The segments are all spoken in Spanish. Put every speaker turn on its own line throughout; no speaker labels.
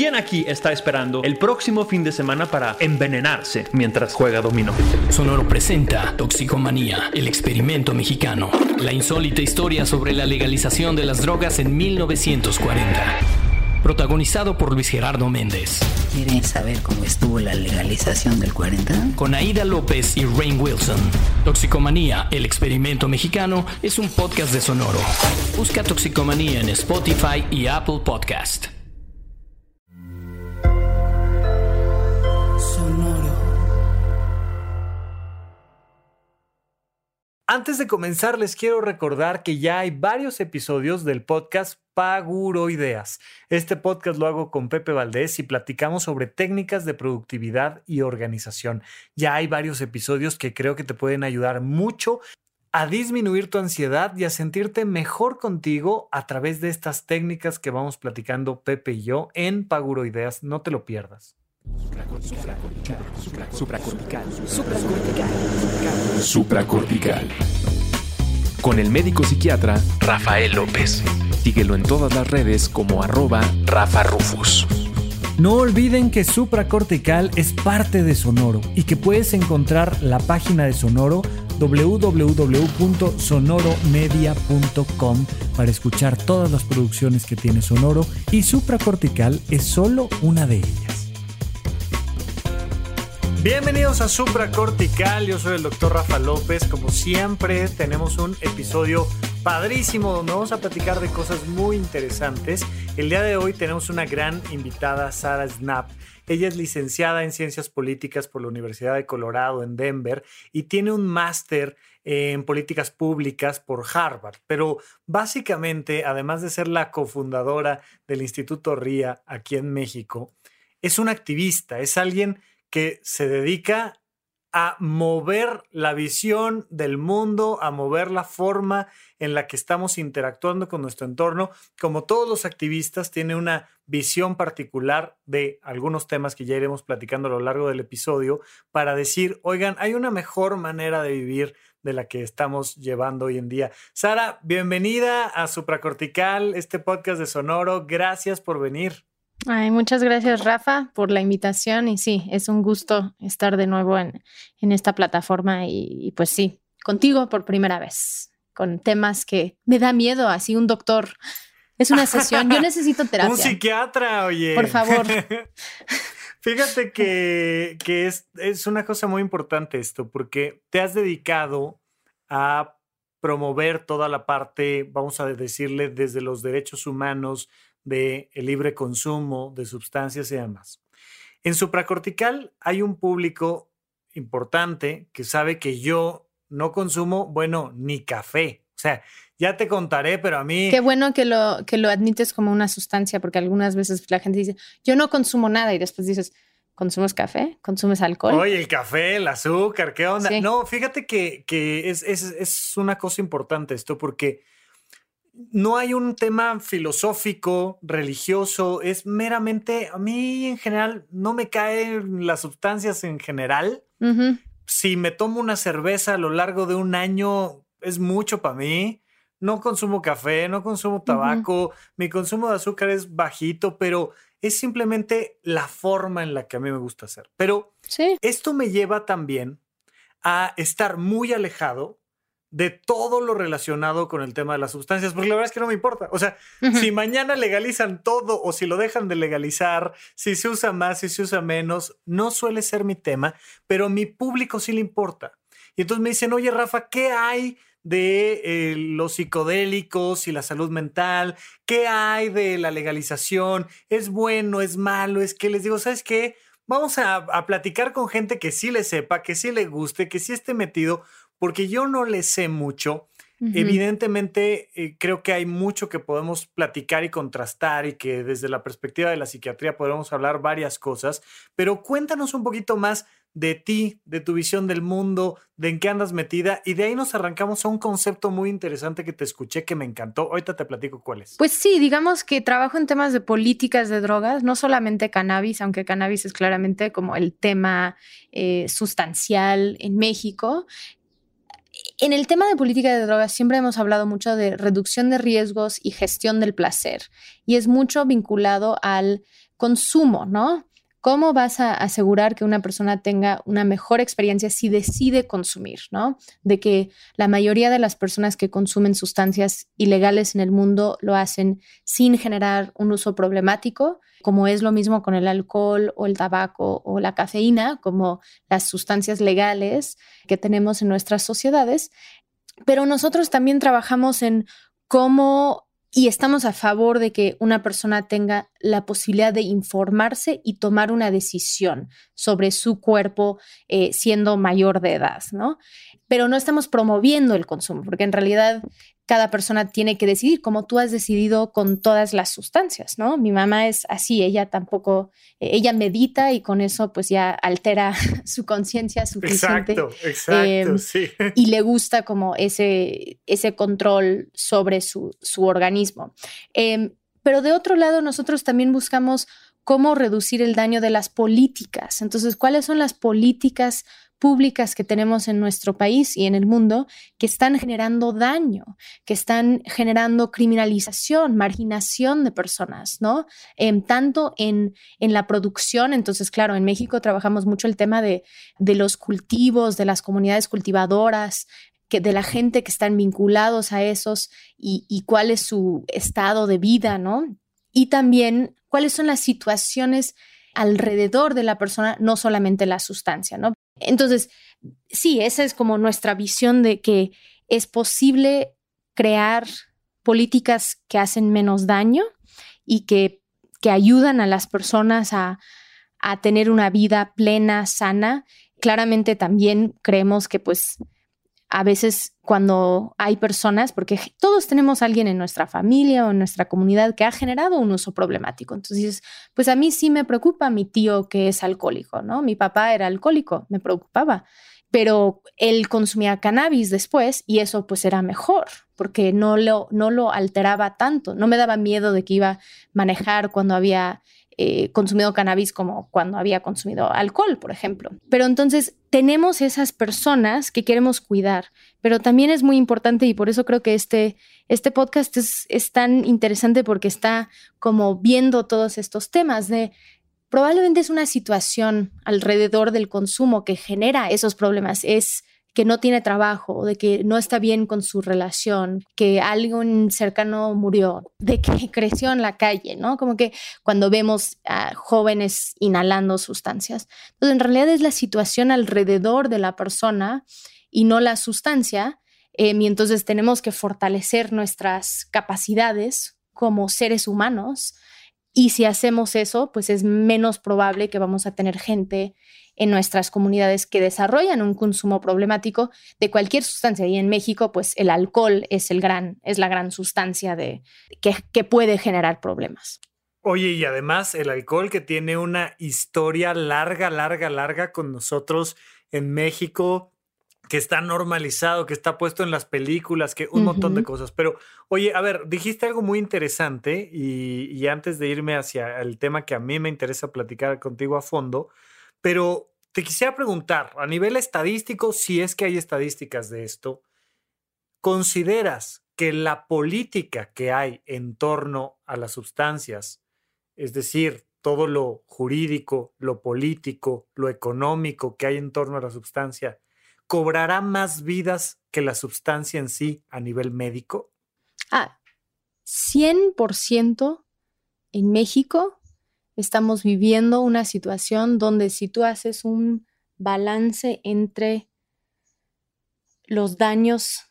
¿Quién aquí está esperando el próximo fin de semana para envenenarse mientras juega dominó?
Sonoro presenta Toxicomanía, el experimento mexicano. La insólita historia sobre la legalización de las drogas en 1940. Protagonizado por Luis Gerardo Méndez.
¿Quieren saber cómo estuvo la legalización del 40?
Con Aida López y Rain Wilson. Toxicomanía, el experimento mexicano, es un podcast de Sonoro. Busca Toxicomanía en Spotify y Apple Podcast.
Antes de comenzar, les quiero recordar que ya hay varios episodios del podcast Paguro Ideas. Este podcast lo hago con Pepe Valdés y platicamos sobre técnicas de productividad y organización. Ya hay varios episodios que creo que te pueden ayudar mucho a disminuir tu ansiedad y a sentirte mejor contigo a través de estas técnicas que vamos platicando Pepe y yo en Paguro Ideas. No te lo pierdas.
Supracortical. Supracortical. Con el médico psiquiatra Rafael López. Síguelo en todas las redes como arroba Rafa Rufus.
No olviden que Supracortical es parte de Sonoro y que puedes encontrar la página de Sonoro www.sonoromedia.com para escuchar todas las producciones que tiene Sonoro y Supracortical es solo una de ellas. Bienvenidos a Supracortical, yo soy el doctor Rafa López, como siempre tenemos un episodio padrísimo donde vamos a platicar de cosas muy interesantes. El día de hoy tenemos una gran invitada, Sara Snap. Ella es licenciada en Ciencias Políticas por la Universidad de Colorado en Denver y tiene un máster en políticas públicas por Harvard. Pero básicamente, además de ser la cofundadora del Instituto RIA aquí en México, es una activista, es alguien que se dedica a mover la visión del mundo, a mover la forma en la que estamos interactuando con nuestro entorno. Como todos los activistas, tiene una visión particular de algunos temas que ya iremos platicando a lo largo del episodio para decir, oigan, hay una mejor manera de vivir de la que estamos llevando hoy en día. Sara, bienvenida a Supracortical, este podcast de Sonoro. Gracias por venir.
Ay, muchas gracias, Rafa, por la invitación. Y sí, es un gusto estar de nuevo en, esta plataforma y, pues sí, contigo por primera vez, con temas que me da miedo, así un doctor. Es una sesión, yo necesito terapia.
Un psiquiatra, oye.
Por favor.
Fíjate que, que es, es una cosa muy importante esto, porque te has dedicado a promover toda la parte, vamos a decirle, desde los derechos humanos, de el libre consumo de sustancias y demás. En supracortical hay un público importante que sabe que yo no consumo, bueno, ni café. O sea, ya te contaré, pero a mí...
Qué bueno que lo, que lo admites como una sustancia, porque algunas veces la gente dice, yo no consumo nada y después dices, ¿consumes café? ¿Consumes alcohol?
Oye, el café, el azúcar, ¿qué onda? No, fíjate que, es, es, es, una cosa importante esto, porque no hay un tema filosófico, religioso, es meramente, a mí en general no me caen las sustancias en general. Si me tomo una cerveza a lo largo de un año, es mucho para mí. No consumo café, no consumo tabaco, mi consumo de azúcar es bajito, pero es simplemente la forma en la que a mí me gusta hacer. Pero esto me lleva también a estar muy alejado de todo lo relacionado con el tema de las sustancias, porque la verdad es que no me importa. O sea, si mañana legalizan todo o si lo dejan de legalizar, si se usa más, si se usa menos, no suele ser mi tema, pero a mi público sí le importa. Y entonces me dicen, oye, Rafa, ¿qué hay de eh, los psicodélicos y la salud mental? ¿Qué hay de la legalización? ¿Es bueno? ¿Es malo? Es que les digo, ¿sabes qué? Vamos a, a platicar con gente que sí le sepa, que sí le guste, que sí esté metido, porque yo no le sé mucho. Evidentemente, eh, creo que hay mucho que podemos platicar y contrastar y que desde la perspectiva de la psiquiatría podemos hablar varias cosas, pero cuéntanos un poquito más de ti, de tu visión del mundo, de en qué andas metida y de ahí nos arrancamos a un concepto muy interesante que te escuché que me encantó. Ahorita te platico cuál es.
Pues sí, digamos que trabajo en temas de políticas de drogas, no solamente cannabis, aunque cannabis es claramente como el tema eh, sustancial en México en el tema de política de drogas siempre hemos hablado mucho de reducción de riesgos y gestión del placer y es mucho vinculado al consumo, ¿no? ¿Cómo vas a asegurar que una persona tenga una mejor experiencia si decide consumir, ¿no? De que la mayoría de las personas que consumen sustancias ilegales en el mundo lo hacen sin generar un uso problemático, como es lo mismo con el alcohol o el tabaco o la cafeína, como las sustancias legales que tenemos en nuestras sociedades. Pero nosotros también trabajamos en cómo y estamos a favor de que una persona tenga la posibilidad de informarse y tomar una decisión sobre su cuerpo eh, siendo mayor de edad, ¿no? Pero no estamos promoviendo el consumo, porque en realidad cada persona tiene que decidir, como tú has decidido con todas las sustancias, ¿no? Mi mamá es así, ella tampoco, eh, ella medita y con eso pues ya altera su conciencia suficiente.
Exacto, exacto, em, sí.
Y le gusta como ese, ese control sobre su, su organismo. Em, pero de otro lado, nosotros también buscamos cómo reducir el daño de las políticas. Entonces, ¿cuáles son las políticas públicas que tenemos en nuestro país y en el mundo que están generando daño, que están generando criminalización, marginación de personas, ¿no? Em, tanto en, en, la producción, entonces, claro, en México trabajamos mucho el tema de, de los cultivos, de las comunidades cultivadoras, de la gente que están vinculados a esos y cuál es su estado de vida, ¿no? Y también cuáles son las situaciones alrededor de la persona, no solamente la sustancia, ¿no? Entonces, sí, esa es como nuestra visión de que es posible crear políticas que hacen menos daño y que, que ayudan a las personas a, a tener una vida plena, sana. Claramente también creemos que pues a veces cuando hay personas, porque todos tenemos alguien en nuestra familia o en nuestra comunidad que ha generado un uso problemático. Entonces, pues a mí sí me preocupa mi tío que es alcohólico, ¿no? Mi papá era alcohólico, me preocupaba, pero él consumía cannabis después y eso pues era mejor porque no lo, no lo alteraba tanto, no me daba miedo de que iba a manejar cuando había eh, consumido cannabis como cuando había consumido alcohol, por ejemplo. Pero entonces tenemos esas personas que queremos cuidar, pero también es muy importante y por eso creo que este, este podcast es, es tan interesante porque está como viendo todos estos temas de probablemente es una situación alrededor del consumo que genera esos problemas. Es que no tiene trabajo, de que no está bien con su relación, que alguien cercano murió, de que creció en la calle, ¿no? Como que cuando vemos a jóvenes inhalando sustancias. Entonces, en realidad es la situación alrededor de la persona y no la sustancia. Eh, y entonces tenemos que fortalecer nuestras capacidades como seres humanos. Y si hacemos eso, pues es menos probable que vamos a tener gente en nuestras comunidades que desarrollan un consumo problemático de cualquier sustancia. Y en México, pues el alcohol es, el gran, es la gran sustancia de, que, que puede generar problemas.
Oye, y además el alcohol que tiene una historia larga, larga, larga con nosotros en México, que está normalizado, que está puesto en las películas, que un montón de cosas. Pero, oye, a ver, dijiste algo muy interesante y, y, antes de irme hacia el tema que a mí me interesa platicar contigo a fondo, pero te quisiera preguntar, a nivel estadístico, si es que hay estadísticas de esto, ¿consideras que la política que hay en torno a las sustancias, es decir, todo lo jurídico, lo político, lo económico que hay en torno a la sustancia, cobrará más vidas que la sustancia en sí a nivel médico?
Ah, 100% en México estamos viviendo una situación donde si tú haces un balance entre los daños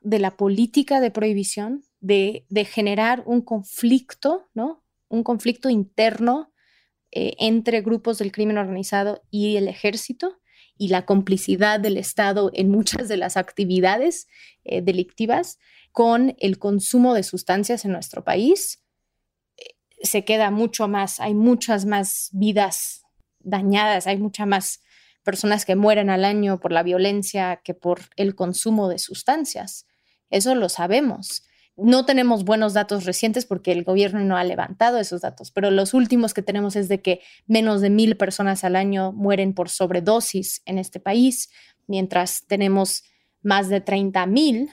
de la política de prohibición, de, generar un conflicto, ¿no? Un conflicto interno eh, entre grupos del crimen organizado y el ejército y la complicidad del Estado en muchas de las actividades eh, delictivas con el consumo de sustancias en nuestro país, se queda mucho más, hay muchas más vidas dañadas, hay muchas más personas que mueren al año por la violencia que por el consumo de sustancias. Eso lo sabemos. No tenemos buenos datos recientes porque el gobierno no ha levantado esos datos, pero los últimos que tenemos es de que menos de mil personas al año mueren por sobredosis en este país, mientras tenemos más de 30 mil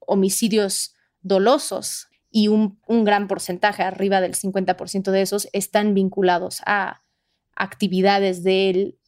homicidios dolosos y un, gran porcentaje, arriba del 50% de esos, están vinculados a actividades del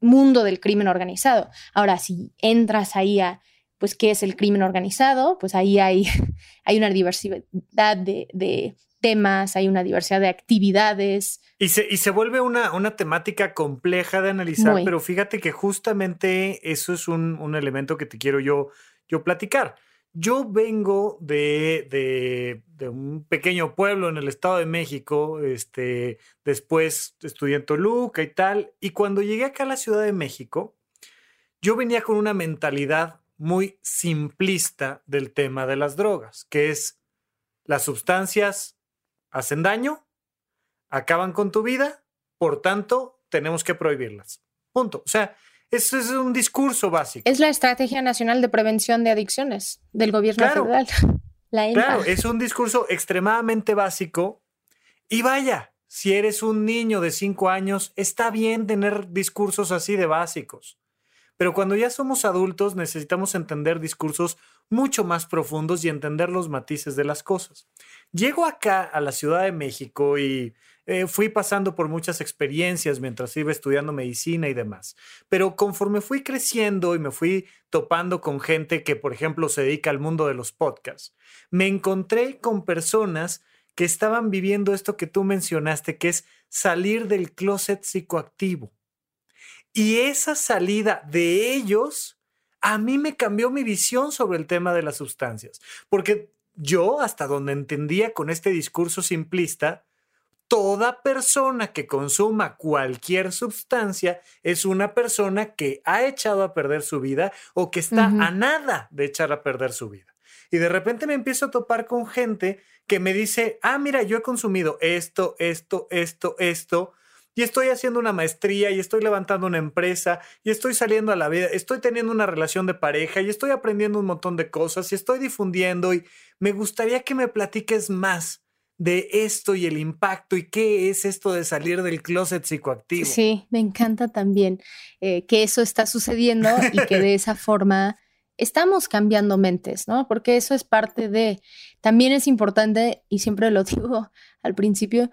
mundo del crimen organizado. Ahora, si entras ahí a, pues, ¿qué es el crimen organizado? Pues ahí hay, hay una diversidad de, temas, hay una diversidad de actividades.
Y se, y se vuelve una, una, temática compleja de analizar, pero fíjate que justamente eso es un, un elemento que te quiero yo, yo platicar. Yo vengo de, un pequeño pueblo en el Estado de México, este, después estudié en Toluca y tal, y cuando llegué acá a la Ciudad de México, yo venía con una mentalidad muy simplista del tema de las drogas, que es las sustancias hacen daño, acaban con tu vida, por tanto, tenemos que prohibirlas. Punto. O sea, eso es un discurso básico.
Es la Estrategia Nacional de Prevención de Adicciones del gobierno federal.
La claro, es un discurso extremadamente básico. Y vaya, si eres un niño de cinco años, está bien tener discursos así de básicos. Pero cuando ya somos adultos necesitamos entender discursos mucho más profundos y entender los matices de las cosas. Llego acá a la Ciudad de México y eh, fui pasando por muchas experiencias mientras iba estudiando medicina y demás. Pero conforme fui creciendo y me fui topando con gente que, por ejemplo, se dedica al mundo de los podcasts, me encontré con personas que estaban viviendo esto que tú mencionaste, que es salir del closet psicoactivo. Y esa salida de ellos a mí me cambió mi visión sobre el tema de las sustancias, porque yo, hasta donde entendía con este discurso simplista, toda persona que consuma cualquier sustancia es una persona que ha echado a perder su vida o que está a nada de echar a perder su vida. Y de repente me empiezo a topar con gente que me dice, ah, mira, yo he consumido esto, esto, esto, esto, y estoy haciendo una maestría y estoy levantando una empresa y estoy saliendo a la vida, estoy teniendo una relación de pareja y estoy aprendiendo un montón de cosas y estoy difundiendo y me gustaría que me platiques más de esto y el impacto y qué es esto de salir del closet psicoactivo.
Sí, me encanta también eh, que eso está sucediendo y que de esa forma estamos cambiando mentes, ¿no? Porque eso es parte de, también es importante, y siempre lo digo al principio,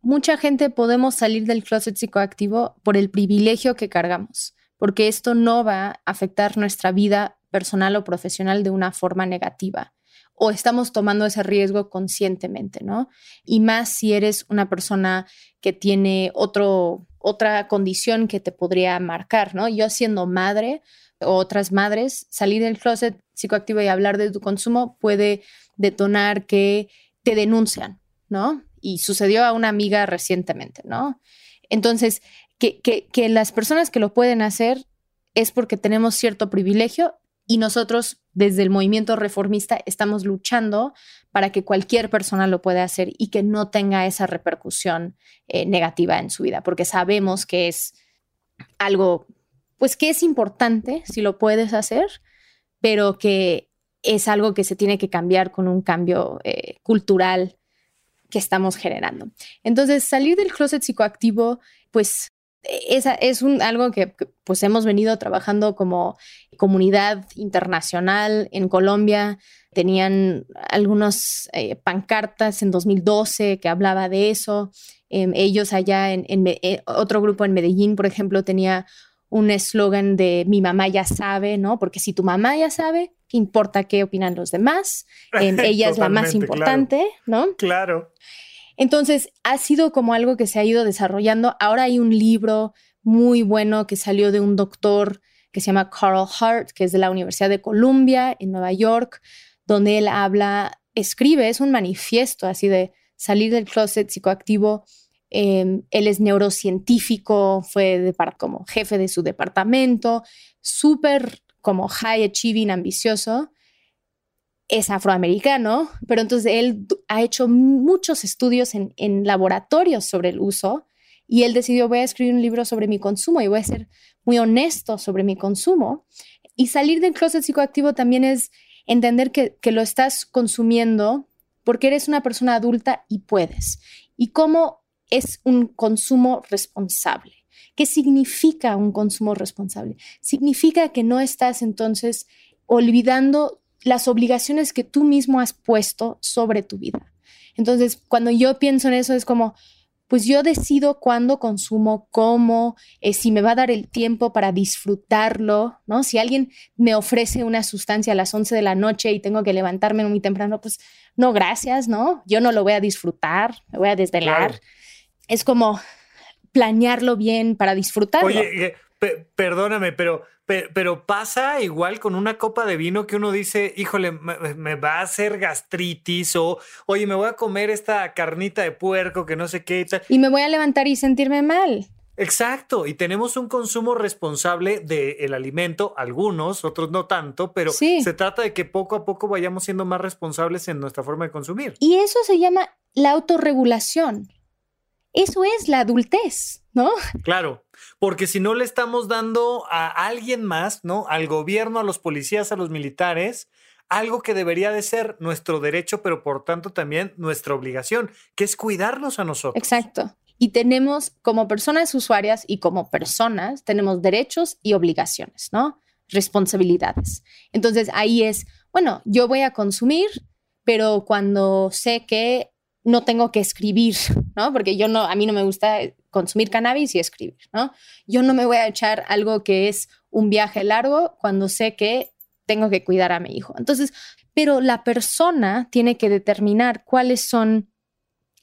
mucha gente podemos salir del closet psicoactivo por el privilegio que cargamos, porque esto no va a afectar nuestra vida personal o profesional de una forma negativa o estamos tomando ese riesgo conscientemente, ¿no? Y más si eres una persona que tiene otro, otra condición que te podría marcar, ¿no? Yo siendo madre o otras madres, salir del closet psicoactivo y hablar de tu consumo puede detonar que te denuncian, ¿no? Y sucedió a una amiga recientemente, ¿no? Entonces, que, que, que las personas que lo pueden hacer es porque tenemos cierto privilegio y nosotros desde el movimiento reformista estamos luchando para que cualquier persona lo pueda hacer y que no tenga esa repercusión eh, negativa en su vida, porque sabemos que es algo, pues que es importante si lo puedes hacer, pero que es algo que se tiene que cambiar con un cambio eh, cultural que estamos generando. Entonces, salir del closet psicoactivo, pues esa es un, algo que, pues hemos venido trabajando como comunidad internacional en Colombia. Tenían algunas eh, pancartas en 2012 que hablaba de eso. Em, ellos allá en, eh, otro grupo en Medellín, por ejemplo, tenía un eslogan de mi mamá ya sabe, ¿no? Porque si tu mamá ya sabe, ¿qué importa qué opinan los demás? Em, ella es la más importante, ¿no?
Claro.
Entonces, ha sido como algo que se ha ido desarrollando. Ahora hay un libro muy bueno que salió de un doctor que se llama Carl Hart, que es de la Universidad de Columbia en Nueva York, donde él habla, escribe, es un manifiesto así de salir del closet psicoactivo. Em, él es neurocientífico, fue como jefe de su departamento, súper como high achieving, ambicioso es afroamericano, pero entonces él ha hecho muchos estudios en, laboratorios sobre el uso y él decidió voy a escribir un libro sobre mi consumo y voy a ser muy honesto sobre mi consumo. Y salir del closet psicoactivo también es entender que, que lo estás consumiendo porque eres una persona adulta y puedes. Y cómo es un consumo responsable. ¿Qué significa un consumo responsable? Significa que no estás entonces olvidando las obligaciones que tú mismo has puesto sobre tu vida. Entonces, cuando yo pienso en eso, es como, pues yo decido cuándo consumo, cómo, eh, si me va a dar el tiempo para disfrutarlo, ¿no? Si alguien me ofrece una sustancia a las 11 de la noche y tengo que levantarme muy temprano, pues no, gracias, ¿no? Yo no lo voy a disfrutar, me voy a desvelar. Es como planearlo bien para disfrutarlo.
Oye, perdóname, pero pero, pasa igual con una copa de vino que uno dice, híjole, me, va a hacer gastritis o, oye, me voy a comer esta carnita de puerco que no sé qué y tal.
Y me voy a levantar y sentirme mal.
Exacto, y tenemos un consumo responsable del alimento, algunos, otros no tanto, pero se trata de que poco a poco vayamos siendo más responsables en nuestra forma de consumir.
Y eso se llama la autorregulación. Eso es la adultez, ¿no?
Claro, porque si no le estamos dando a alguien más, ¿no? Al gobierno, a los policías, a los militares, algo que debería de ser nuestro derecho, pero por tanto también nuestra obligación, que es cuidarnos a nosotros.
Exacto. Y tenemos, como personas usuarias y como personas, tenemos derechos y obligaciones, ¿no? Responsabilidades. Entonces ahí es, bueno, yo voy a consumir, pero cuando sé que no tengo que escribir, ¿no? Porque yo no, a mí no me gusta consumir cannabis y escribir, ¿no? Yo no me voy a echar algo que es un viaje largo cuando sé que tengo que cuidar a mi hijo. Entonces, pero la persona tiene que determinar cuáles son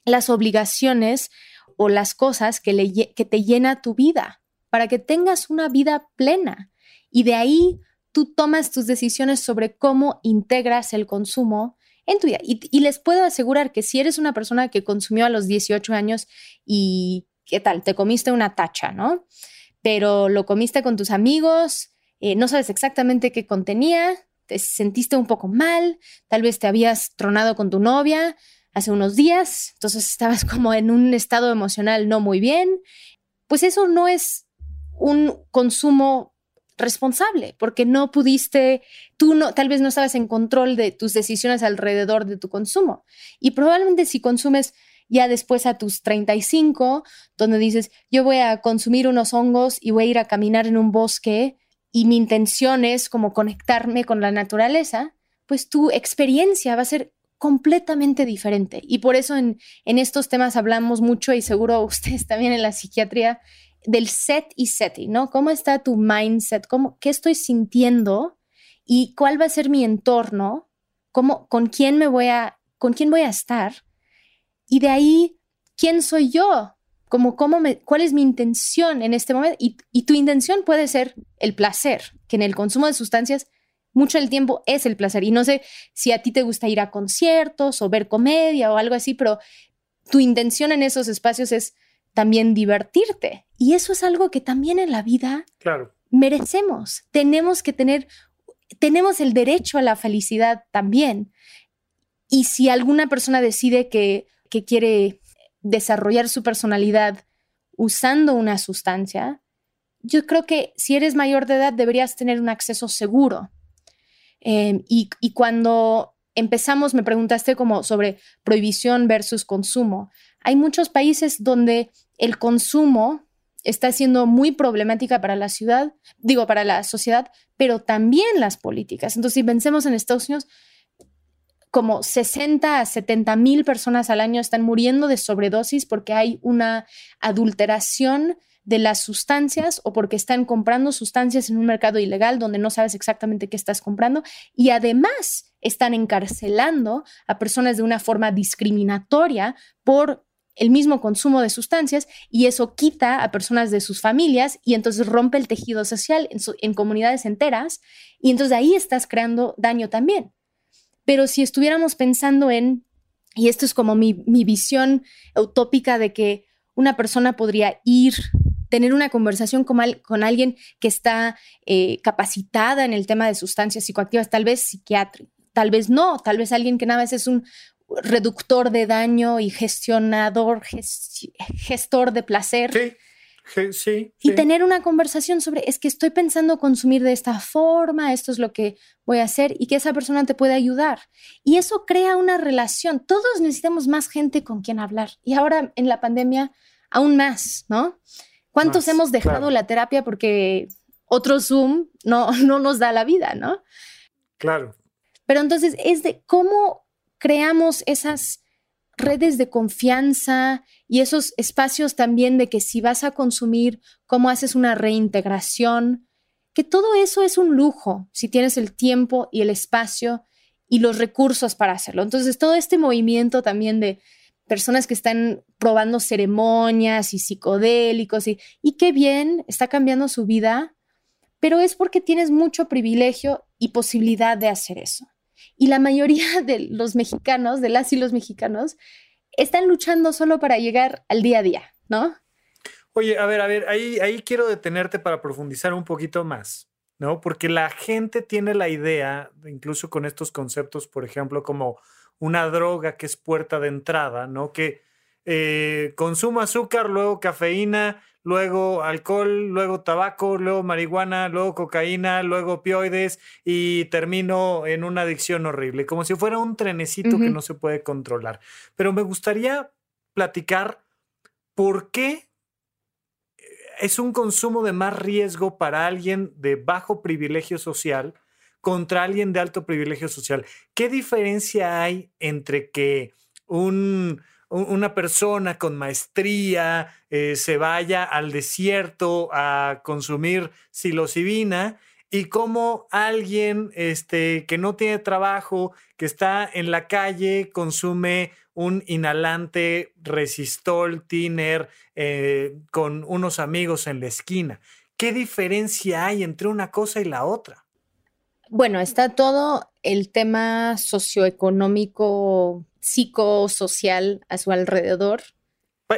las obligaciones o las cosas que, le, que te llena tu vida para que tengas una vida plena. Y de ahí tú tomas tus decisiones sobre cómo integras el consumo en tu vida. Y, les puedo asegurar que si eres una persona que consumió a los 18 años y, ¿qué tal? Te comiste una tacha, ¿no? Pero lo comiste con tus amigos, eh, no sabes exactamente qué contenía, te sentiste un poco mal, tal vez te habías tronado con tu novia hace unos días, entonces estabas como en un estado emocional no muy bien, pues eso no es un consumo responsable, porque no pudiste, tú no, tal vez no estabas en control de tus decisiones alrededor de tu consumo. Y probablemente si consumes ya después a tus 35, donde dices, yo voy a consumir unos hongos y voy a ir a caminar en un bosque y mi intención es como conectarme con la naturaleza, pues tu experiencia va a ser completamente diferente. Y por eso en, en estos temas hablamos mucho y seguro ustedes también en la psiquiatría del set y setting, ¿no? ¿Cómo está tu mindset? ¿Cómo, ¿Qué estoy sintiendo? ¿Y cuál va a ser mi entorno? ¿Cómo, ¿Con quién me voy a, con quién voy a estar? Y de ahí, ¿quién soy yo? Como, cómo me, ¿Cuál es mi intención en este momento? Y, y tu intención puede ser el placer, que en el consumo de sustancias mucho del tiempo es el placer. Y no sé si a ti te gusta ir a conciertos o ver comedia o algo así, pero tu intención en esos espacios es también divertirte. Y eso es algo que también en la vida
claro.
merecemos. Tenemos que tener, tenemos el derecho a la felicidad también. Y si alguna persona decide que, que quiere desarrollar su personalidad usando una sustancia, yo creo que si eres mayor de edad deberías tener un acceso seguro. Em, y, y, cuando empezamos, me preguntaste como sobre prohibición versus consumo. Hay muchos países donde el consumo está siendo muy problemática para la ciudad, digo, para la sociedad, pero también las políticas. Entonces, si pensemos en Estados Unidos, como 60 a 70 mil personas al año están muriendo de sobredosis porque hay una adulteración de las sustancias o porque están comprando sustancias en un mercado ilegal donde no sabes exactamente qué estás comprando y además están encarcelando a personas de una forma discriminatoria por el mismo consumo de sustancias y eso quita a personas de sus familias y entonces rompe el tejido social en, comunidades enteras y entonces ahí estás creando daño también. Pero si estuviéramos pensando en, y esto es como mi, visión utópica de que una persona podría ir, tener una conversación con, con alguien que está eh, capacitada en el tema de sustancias psicoactivas, tal vez psiquiátrico, tal vez no, tal vez alguien que nada más es un, reductor de daño y gestionador, gestor de placer.
Sí, sí,
Y tener una conversación sobre, es que estoy pensando consumir de esta forma, esto es lo que voy a hacer y que esa persona te puede ayudar. Y eso crea una relación. Todos necesitamos más gente con quien hablar. Y ahora en la pandemia, aún más, ¿no? ¿Cuántos hemos dejado la terapia porque otro Zoom no, no nos da la vida, ¿no?
Claro.
Pero entonces es de cómo creamos esas redes de confianza y esos espacios también de que si vas a consumir, cómo haces una reintegración, que todo eso es un lujo si tienes el tiempo y el espacio y los recursos para hacerlo. Entonces, todo este movimiento también de personas que están probando ceremonias y psicodélicos y, y qué bien, está cambiando su vida, pero es porque tienes mucho privilegio y posibilidad de hacer eso. Y la mayoría de los mexicanos, de las y los mexicanos, están luchando solo para llegar al día a día, ¿no?
Oye, a ver, a ver, ahí, ahí quiero detenerte para profundizar un poquito más, ¿no? Porque la gente tiene la idea, incluso con estos conceptos, por ejemplo, como una droga que es puerta de entrada, ¿no? Que eh, consumo azúcar, luego cafeína, luego alcohol, luego tabaco, luego marihuana, luego cocaína, luego opioides y termino en una adicción horrible, como si fuera un trenecito que no se puede controlar. Pero me gustaría platicar por qué es un consumo de más riesgo para alguien de bajo privilegio social contra alguien de alto privilegio social. ¿Qué diferencia hay entre que un una persona con maestría eh, se vaya al desierto a consumir psilocibina y cómo alguien este, que no tiene trabajo, que está en la calle, consume un inhalante resistol, tiner, eh, con unos amigos en la esquina. ¿Qué diferencia hay entre una cosa y la otra?
Bueno, está todo el tema socioeconómico psicosocial a su alrededor.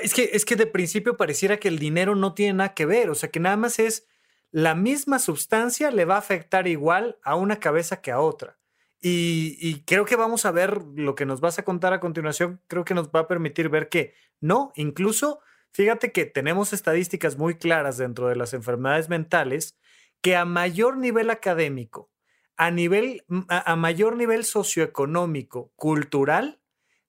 Es que, es que de principio pareciera que el dinero no tiene nada que ver, o sea que nada más es la misma sustancia le va a afectar igual a una cabeza que a otra. Y, creo que vamos a ver lo que nos vas a contar a continuación, creo que nos va a permitir ver que no, incluso fíjate que tenemos estadísticas muy claras dentro de las enfermedades mentales que a mayor nivel académico, a, nivel, a mayor nivel socioeconómico, cultural,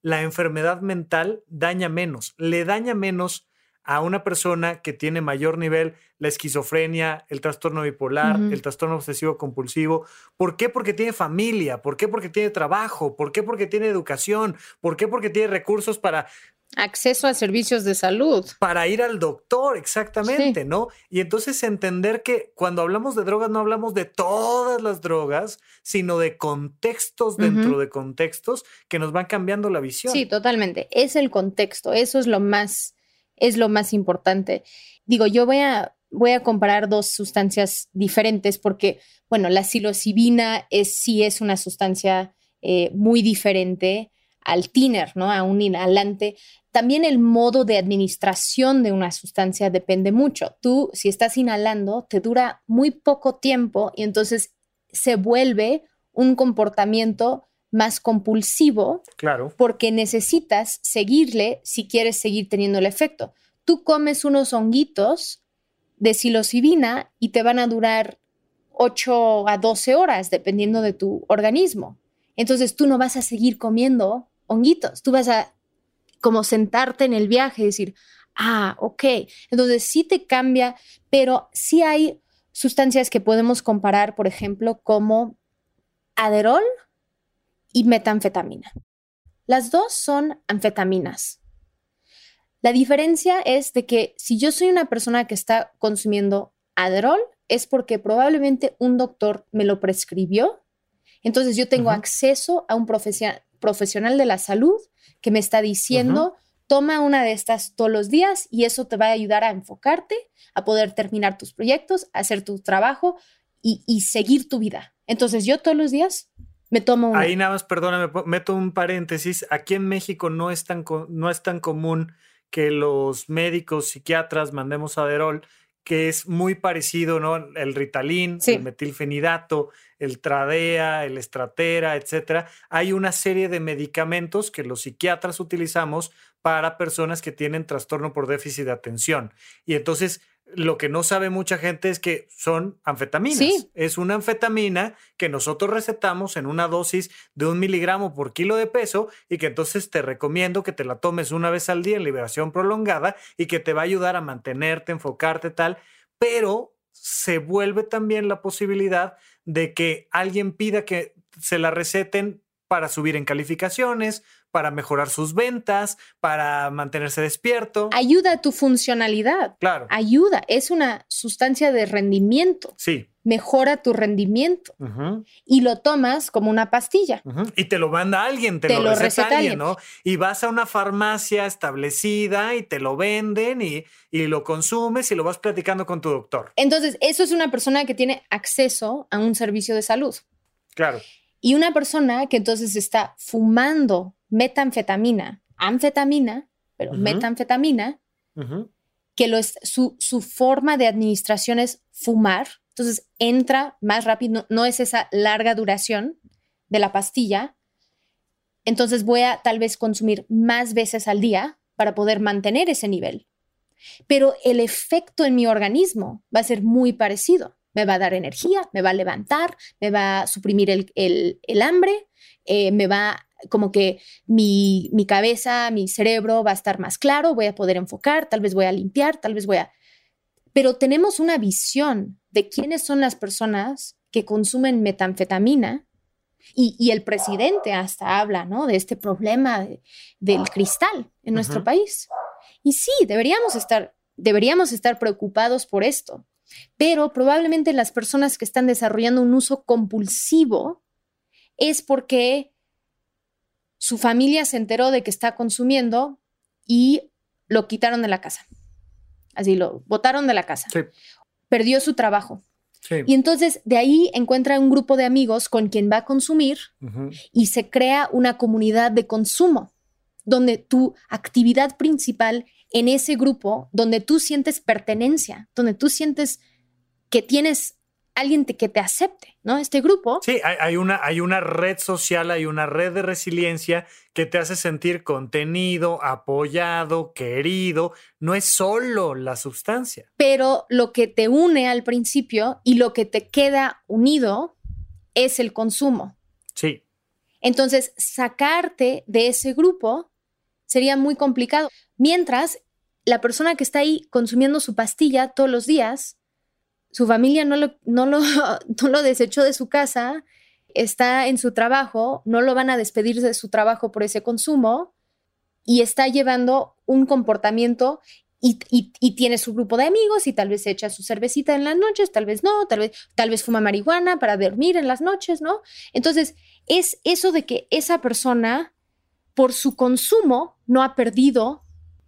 la enfermedad mental daña menos, le daña menos a una persona que tiene mayor nivel la esquizofrenia, el trastorno bipolar, el trastorno obsesivo compulsivo. ¿Por qué? Porque tiene familia, ¿por qué? Porque tiene trabajo, ¿por qué? Porque tiene educación, ¿por qué? Porque tiene recursos para
Acceso a servicios de salud.
Para ir al doctor, exactamente, ¿no? Y entonces entender que cuando hablamos de drogas no hablamos de todas las drogas, sino de contextos dentro de contextos que nos van cambiando la visión.
Sí, totalmente. Es el contexto, eso es lo más, es lo más importante. Digo, yo voy a, voy a comparar dos sustancias diferentes porque, bueno, la psilocibina es, sí es una sustancia eh, muy diferente al tiner, ¿no? A un inhalante. También el modo de administración de una sustancia depende mucho. Tú, si estás inhalando, te dura muy poco tiempo y entonces se vuelve un comportamiento más compulsivo.
Claro.
Porque necesitas seguirle si quieres seguir teniendo el efecto. Tú comes unos honguitos de psilocibina y te van a durar 8 a 12 horas, dependiendo de tu organismo. Entonces tú no vas a seguir comiendo honguitos. Tú vas a como sentarte en el viaje y decir, ah, ok. Entonces sí te cambia, pero sí hay sustancias que podemos comparar, por ejemplo, como aderol y metanfetamina. Las dos son anfetaminas. La diferencia es de que si yo soy una persona que está consumiendo aderol, es porque probablemente un doctor me lo prescribió. Entonces yo tengo acceso a un profesional, de la salud que me está diciendo, toma una de estas todos los días y eso te va a ayudar a enfocarte, a poder terminar tus proyectos, hacer tu trabajo y, seguir tu vida. Entonces yo todos los días me tomo una.
Ahí nada más, perdóname, meto un paréntesis. Aquí en México no es tan, no es tan común que los médicos, psiquiatras mandemos Aderol que es muy parecido, ¿no? El Ritalin, el metilfenidato, el Tradea, el Estratera, etcétera. Hay una serie de medicamentos que los psiquiatras utilizamos para personas que tienen trastorno por déficit de atención. Y entonces lo que no sabe mucha gente es que son anfetaminas. Es una anfetamina que nosotros recetamos en una dosis de un miligramo por kilo de peso y que entonces te recomiendo que te la tomes una vez al día en liberación prolongada y que te va a ayudar a mantenerte, enfocarte tal. Pero se vuelve también la posibilidad de que alguien pida que se la receten para subir en calificaciones, para mejorar sus ventas, para mantenerse despierto.
Ayuda a tu funcionalidad.
Claro.
Ayuda. Es una sustancia de rendimiento.
Sí.
Mejora tu rendimiento. Y lo tomas como una pastilla.
Y te lo manda alguien, te, lo, receta, alguien, ¿no? Y vas a una farmacia establecida y te lo venden y, y lo consumes y lo vas platicando con tu doctor.
Entonces, eso es una persona que tiene acceso a un servicio de salud.
Claro.
Y una persona que entonces está fumando metanfetamina, anfetamina, pero metanfetamina, que lo es, su, su, forma de administración es fumar, entonces entra más rápido, no, es esa larga duración de la pastilla, entonces voy a tal vez consumir más veces al día para poder mantener ese nivel. Pero el efecto en mi organismo va a ser muy parecido me va a dar energía, me va a levantar, me va a suprimir el, hambre, eh, me va como que mi, mi cabeza, mi cerebro va a estar más claro, voy a poder enfocar, tal vez voy a limpiar, tal vez voy a... Pero tenemos una visión de quiénes son las personas que consumen metanfetamina y, el presidente hasta habla, ¿no? De este problema del cristal en nuestro país. Y sí, deberíamos estar, deberíamos estar preocupados por esto. Pero probablemente las personas que están desarrollando un uso compulsivo es porque su familia se enteró de que está consumiendo y lo quitaron de la casa. Así lo botaron de la casa. Perdió su trabajo. Y entonces de ahí encuentra un grupo de amigos con quien va a consumir y se crea una comunidad de consumo donde tu actividad principal en ese grupo donde tú sientes pertenencia, donde tú sientes que tienes alguien que te acepte, ¿no? Este grupo.
Sí, hay, una, hay una red social, hay una red de resiliencia que te hace sentir contenido, apoyado, querido. No es solo la sustancia.
Pero lo que te une al principio y lo que te queda unido es el consumo.
Sí.
Entonces, sacarte de ese grupo sería muy complicado. Mientras la persona que está ahí consumiendo su pastilla todos los días, su familia no lo, no lo, no lo desechó de su casa, está en su trabajo, no lo van a despedir de su trabajo por ese consumo y está llevando un comportamiento y, y, tiene su grupo de amigos y tal vez echa su cervecita en las noches, tal vez no, tal vez, tal vez fuma marihuana para dormir en las noches, ¿no? Entonces, es eso de que esa persona por su consumo no ha perdido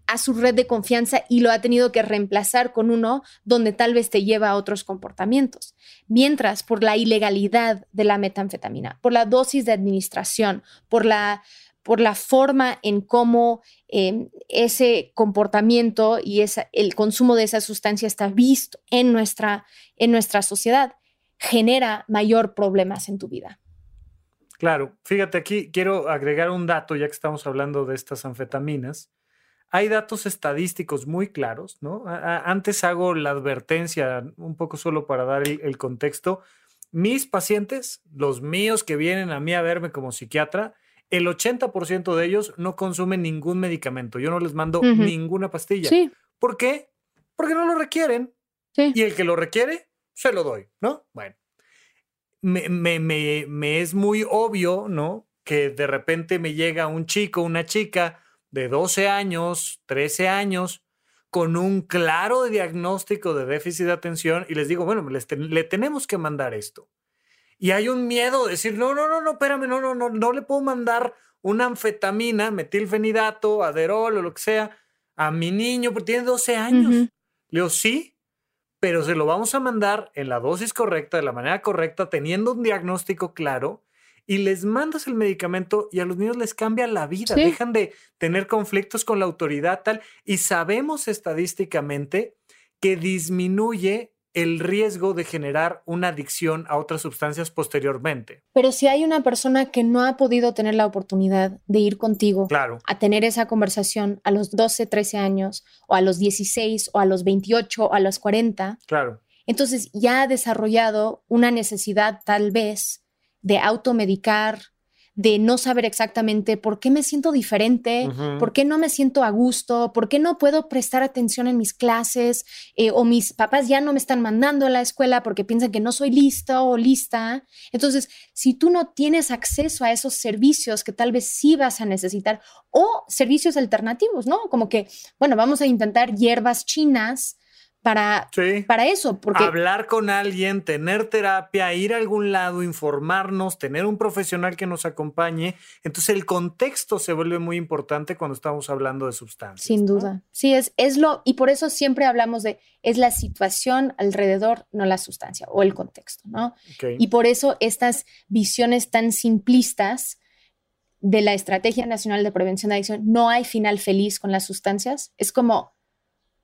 a su red de confianza y lo ha tenido que reemplazar con uno donde tal vez te lleva a otros comportamientos. Mientras por la ilegalidad de la metanfetamina, por la dosis de administración, por la, por la forma en cómo em, ese comportamiento y el consumo de esa sustancia está visto en nuestra, en nuestra sociedad, genera mayor problemas en tu vida.
Claro, fíjate aquí, quiero agregar un dato ya que estamos hablando de estas anfetaminas. Hay datos estadísticos muy claros, ¿no? antes hago la advertencia, un poco solo para dar el, contexto. Mis pacientes, los míos que vienen a mí a verme como psiquiatra, el 80% de ellos no consumen ningún medicamento. Yo no les mando ninguna pastilla.
Sí.
¿Por qué? Porque no lo requieren.
Sí.
Y el que lo requiere, se lo doy, ¿no? Bueno me, me, me, es muy obvio, ¿no? Que de repente me llega un chico, una chica de 12 años, 13 años, con un claro diagnóstico de déficit de atención y les digo, bueno, le tenemos que mandar esto. Y hay un miedo de decir, no, no, no, no, espérame, no, no, no, no le puedo mandar una anfetamina, metilfenidato, aderol o lo que sea a mi niño porque tiene 12 años. Le digo, sí, pero se lo vamos a mandar en la dosis correcta, de la manera correcta, teniendo un diagnóstico claro y les mandas el medicamento y a los niños les cambia la vida, dejan de tener conflictos con la autoridad tal y sabemos estadísticamente que disminuye el riesgo de generar una adicción a otras sustancias posteriormente.
Pero si hay una persona que no ha podido tener la oportunidad de ir contigo
claro.
a tener esa conversación a los 12, 13 años, o a los 16, o a los 28, o a los 40,
claro.
entonces ya ha desarrollado una necesidad tal vez de automedicar, de no saber exactamente por qué me siento diferente, por qué no me siento a gusto, por qué no puedo prestar atención en mis clases eh, o mis papás ya no me están mandando a la escuela porque piensan que no soy listo o lista. Entonces, si tú no tienes acceso a esos servicios que tal vez sí vas a necesitar o servicios alternativos, ¿no? Como que, bueno, vamos a intentar hierbas chinas para, para eso. Porque...
Hablar con alguien, tener terapia, ir a algún lado, informarnos, tener un profesional que nos acompañe. Entonces el contexto se vuelve muy importante cuando estamos hablando de sustancias.
Sin duda. Sí, es, es lo, y por eso siempre hablamos de, es la situación alrededor, no la sustancia o el contexto, ¿no? Y por eso estas visiones tan simplistas de la Estrategia Nacional de Prevención de Adicción, no hay final feliz con las sustancias. Es como,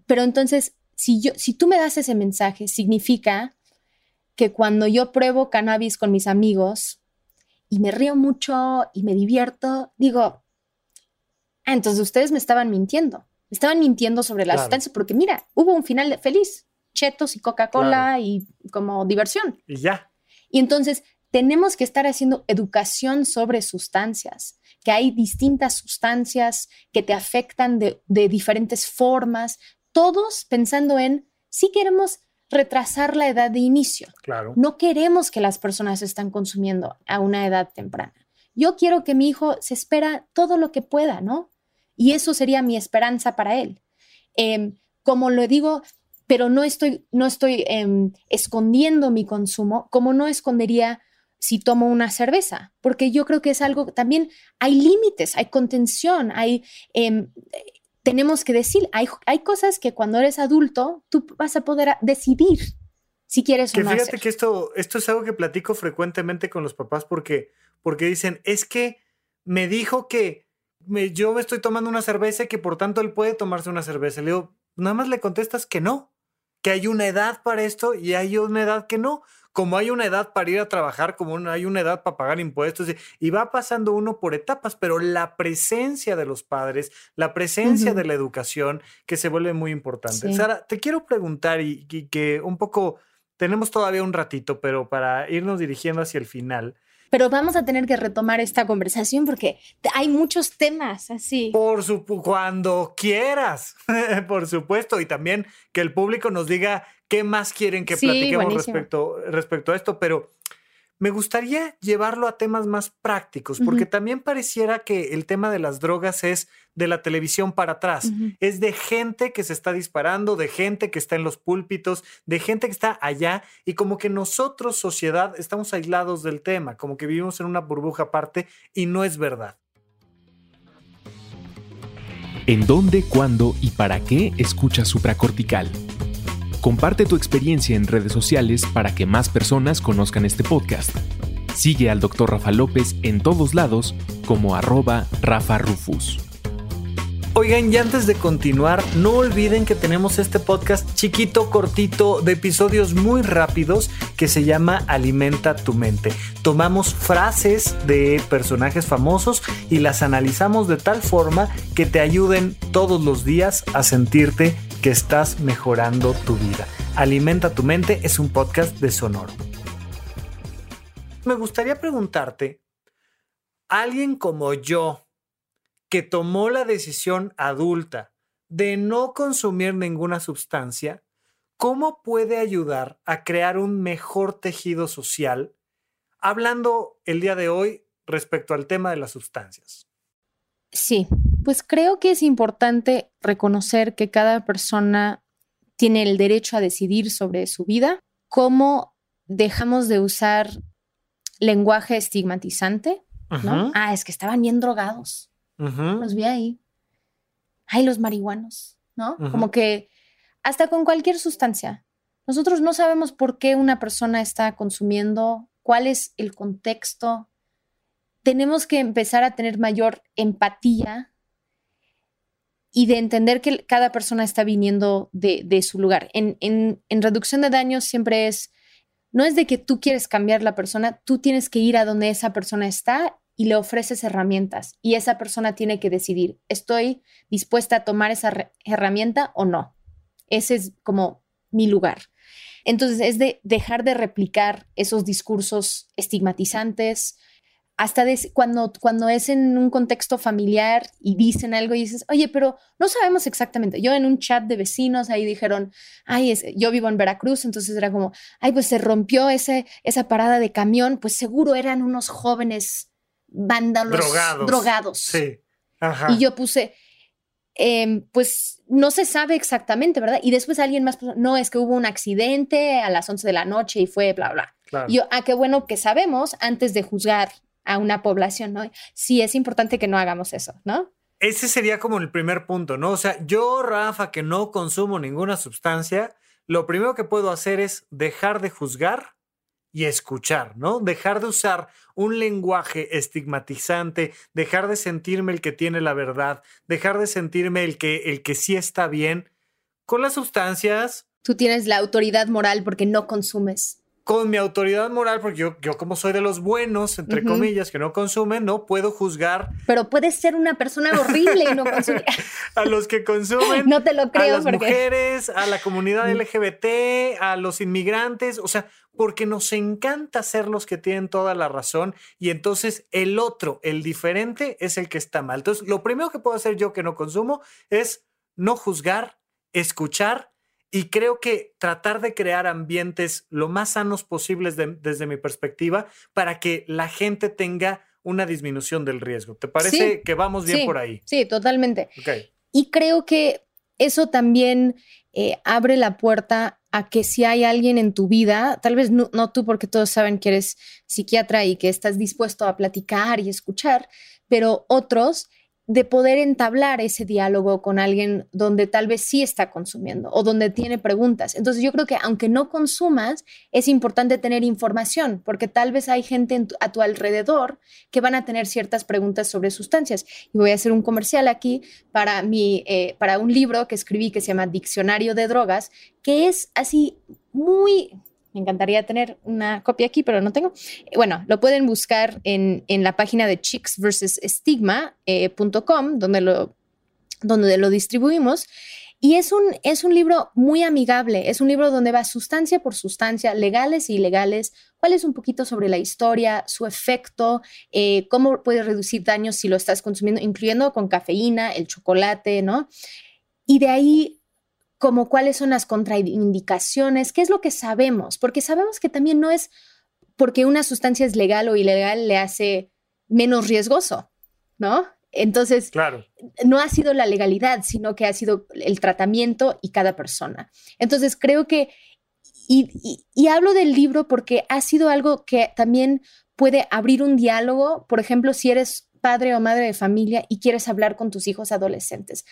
pero entonces si, yo, si tú me das ese mensaje, significa que cuando yo pruebo cannabis con mis amigos y me río mucho y me divierto, digo, ah, entonces ustedes me estaban mintiendo. Me estaban mintiendo sobre la sustancia porque mira, hubo un final feliz, chetos y Coca-Cola y como diversión.
Y ya.
Y entonces tenemos que estar haciendo educación sobre sustancias, que hay distintas sustancias que te afectan de, de diferentes formas, todos pensando en si queremos retrasar la edad de inicio.
Claro.
No queremos que las personas estén consumiendo a una edad temprana. Yo quiero que mi hijo se espera todo lo que pueda, ¿no? Y eso sería mi esperanza para él. Em, como lo digo, pero no estoy, no estoy em, escondiendo mi consumo, como no escondería si tomo una cerveza, porque yo creo que es algo, también hay límites, hay contención, hay, em, tenemos que decir, hay, hay cosas que cuando eres adulto tú vas a poder decidir si quieres
que
o no.
Fíjate que esto, esto es algo que platico frecuentemente con los papás porque, porque dicen, es que me dijo que me, yo me estoy tomando una cerveza y que por tanto él puede tomarse una cerveza. Le digo, nada más le contestas que no, que hay una edad para esto y hay una edad que no como hay una edad para ir a trabajar, como hay una edad para pagar impuestos, y va pasando uno por etapas, pero la presencia de los padres, la presencia de la educación, que se vuelve muy importante. Sara, te quiero preguntar y, que un poco, tenemos todavía un ratito, pero para irnos dirigiendo hacia el final,
pero vamos a tener que retomar esta conversación porque hay muchos temas así.
Por supuesto, cuando quieras, por supuesto, y también que el público nos diga qué más quieren que platiquemos respecto, respecto a esto, pero me gustaría llevarlo a temas más prácticos, porque también pareciera que el tema de las drogas es de la televisión para atrás, es de gente que se está disparando, de gente que está en los púlpitos, de gente que está allá, y como que nosotros, sociedad, estamos aislados del tema, como que vivimos en una burbuja aparte, y no es verdad.
¿En dónde, cuándo y para qué escucha supracortical? Comparte tu experiencia en redes sociales para que más personas conozcan este podcast. Sigue al Dr. Rafa López en todos lados como arroba Rafa Rufus.
Oigan, y antes de continuar, no olviden que tenemos este podcast chiquito, cortito, de episodios muy rápidos que se llama Alimenta tu mente. Tomamos frases de personajes famosos y las analizamos de tal forma que te ayuden todos los días a sentirte que estás mejorando tu vida. Alimenta tu mente es un podcast de Sonoro. Me gustaría preguntarte, alguien como yo, que tomó la decisión adulta de no consumir ninguna sustancia, ¿cómo puede ayudar a crear un mejor tejido social? Hablando el día de hoy respecto al tema de las sustancias.
Sí, pues creo que es importante reconocer que cada persona tiene el derecho a decidir sobre su vida, cómo dejamos de usar lenguaje estigmatizante, ¿no? Ah, es que estaban bien drogados. Los vi ahí. Ay, los marihuanos, ¿no? Como que hasta con cualquier sustancia. Nosotros no sabemos por qué una persona está consumiendo, cuál es el contexto, tenemos que empezar a tener mayor empatía y de entender que cada persona está viniendo de, su lugar. En, en, reducción de daños siempre es, no es de que tú quieres cambiar la persona, tú tienes que ir a donde esa persona está y le ofreces herramientas y esa persona tiene que decidir, ¿estoy dispuesta a tomar esa herramienta o no? Ese es como mi lugar. Entonces es de dejar de replicar esos discursos estigmatizantes, hasta cuando, cuando es en un contexto familiar y dicen algo y dices, oye, pero no sabemos exactamente. Yo en un chat de vecinos ahí dijeron, ay, yo vivo en Veracruz, entonces era como, ay, pues se rompió ese, esa parada de camión, pues seguro eran unos jóvenes vándalos drogados. drogados.
Sí.
Y yo puse, em, pues no se sabe exactamente, ¿verdad? Y después alguien más puso, no, es que hubo un accidente a las 11 de la noche y fue bla, bla. Y yo, ah, qué bueno que sabemos antes de juzgar a una población, ¿no? Sí es importante que no hagamos eso, ¿no?
Ese sería como el primer punto, ¿no? O sea, yo, Rafa, que no consumo ninguna sustancia, lo primero que puedo hacer es dejar de juzgar y escuchar, ¿no? Dejar de usar un lenguaje estigmatizante, dejar de sentirme el que tiene la verdad, dejar de sentirme el que, el que sí está bien. Con las sustancias.
Tú tienes la autoridad moral porque no consumes
con mi autoridad moral, porque yo, yo como soy de los buenos, entre comillas, que no consumen, no puedo juzgar.
Pero puedes ser una persona horrible y no consumir.
a los que consumen.
No te lo creo.
A las mujeres, a la comunidad LGBT, a los inmigrantes, o sea, porque nos encanta ser los que tienen toda la razón y entonces el otro, el diferente, es el que está mal. Entonces, lo primero que puedo hacer yo que no consumo es no juzgar, escuchar y creo que tratar de crear ambientes lo más sanos posibles desde mi perspectiva para que la gente tenga una disminución del riesgo. ¿Te parece que vamos bien por ahí?
Sí, totalmente. Y creo que eso también eh, abre la puerta a que si hay alguien en tu vida, tal vez no, no, tú porque todos saben que eres psiquiatra y que estás dispuesto a platicar y escuchar, pero otros de poder entablar ese diálogo con alguien donde tal vez sí está consumiendo o donde tiene preguntas. Entonces yo creo que aunque no consumas, es importante tener información porque tal vez hay gente a tu alrededor que van a tener ciertas preguntas sobre sustancias. Y voy a hacer un comercial aquí para, mi, eh, para un libro que escribí que se llama Diccionario de Drogas, que es así muy me encantaría tener una copia aquí, pero no tengo. Bueno, lo pueden buscar en, la página de chicks versus estigma.com, donde, lo, donde lo distribuimos. Y es un, es un libro muy amigable, es un libro donde va sustancia por sustancia, legales e ilegales, cuál es un poquito sobre la historia, su efecto, eh, cómo puede reducir daños si lo estás consumiendo, incluyendo con cafeína, el chocolate, ¿no? Y de ahí como cuáles son las contraindicaciones, qué es lo que sabemos, porque sabemos que también no es porque una sustancia es legal o ilegal le hace menos riesgoso, ¿no? Entonces,
claro.
no ha sido la legalidad, sino que ha sido el tratamiento y cada persona. Entonces, creo que, y, y hablo del libro porque ha sido algo que también puede abrir un diálogo, por ejemplo, si eres padre o madre de familia y quieres hablar con tus hijos adolescentes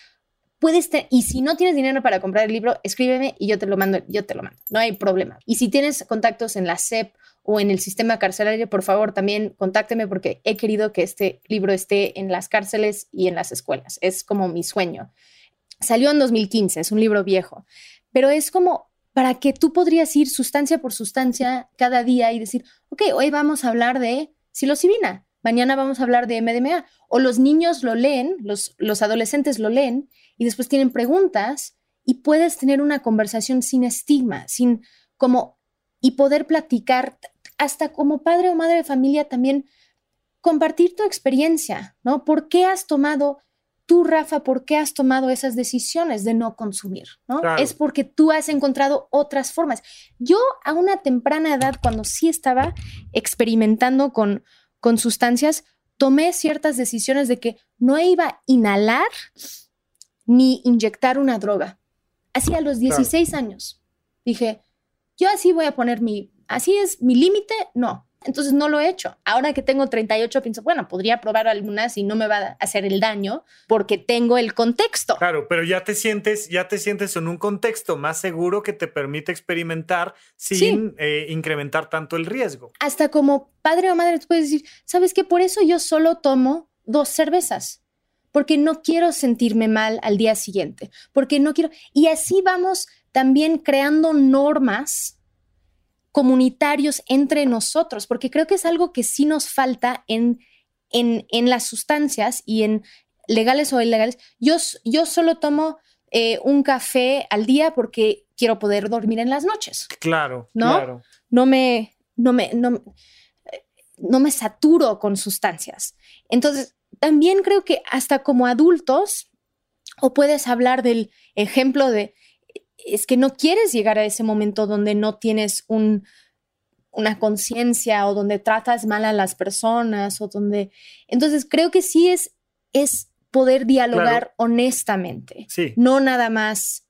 puedes y si no tienes dinero para comprar el libro, escríbeme y yo te lo mando, yo te lo mando, no hay problema. Y si tienes contactos en la SEP o en el sistema carcelario, por favor, también contácteme porque he querido que este libro esté en las cárceles y en las escuelas. Es como mi sueño. Salió en 2015, es un libro viejo, pero es como para que tú podrías ir sustancia por sustancia cada día y decir, ok, hoy vamos a hablar de psilocibina, mañana vamos a hablar de MDMA, o los niños lo leen, los, los adolescentes lo leen y después tienen preguntas y puedes tener una conversación sin estigma, sin como, y poder platicar hasta como padre o madre de familia también compartir tu experiencia, ¿no? ¿Por qué has tomado, tú Rafa, por qué has tomado esas decisiones de no consumir, ¿no? Es porque tú has encontrado otras formas. Yo a una temprana edad, cuando sí estaba experimentando con, con sustancias, tomé ciertas decisiones de que no iba a inhalar ni inyectar una droga. Así a los 16 años. Dije, yo así voy a poner mi, así es mi límite, no. Entonces no lo he hecho. Ahora que tengo 38, pienso, bueno, podría probar algunas y no me va a hacer el daño porque tengo el contexto.
Claro, pero ya te sientes, ya te sientes en un contexto más seguro que te permite experimentar sin eh, incrementar tanto el riesgo.
Hasta como padre o madre, tú puedes decir, ¿sabes qué? Por eso yo solo tomo dos cervezas porque no quiero sentirme mal al día siguiente, porque no quiero... Y así vamos también creando normas comunitarios entre nosotros, porque creo que es algo que sí nos falta en, en, las sustancias y en legales o ilegales. Yo, yo solo tomo eh, un café al día porque quiero poder dormir en las noches.
Claro,
¿no?
claro.
No me, no me, no, no me saturo con sustancias. Entonces, también creo que hasta como adultos, o puedes hablar del ejemplo de, es que no quieres llegar a ese momento donde no tienes un, una conciencia o donde tratas mal a las personas o donde... Entonces, creo que sí es, es poder dialogar honestamente,
sí.
no nada más.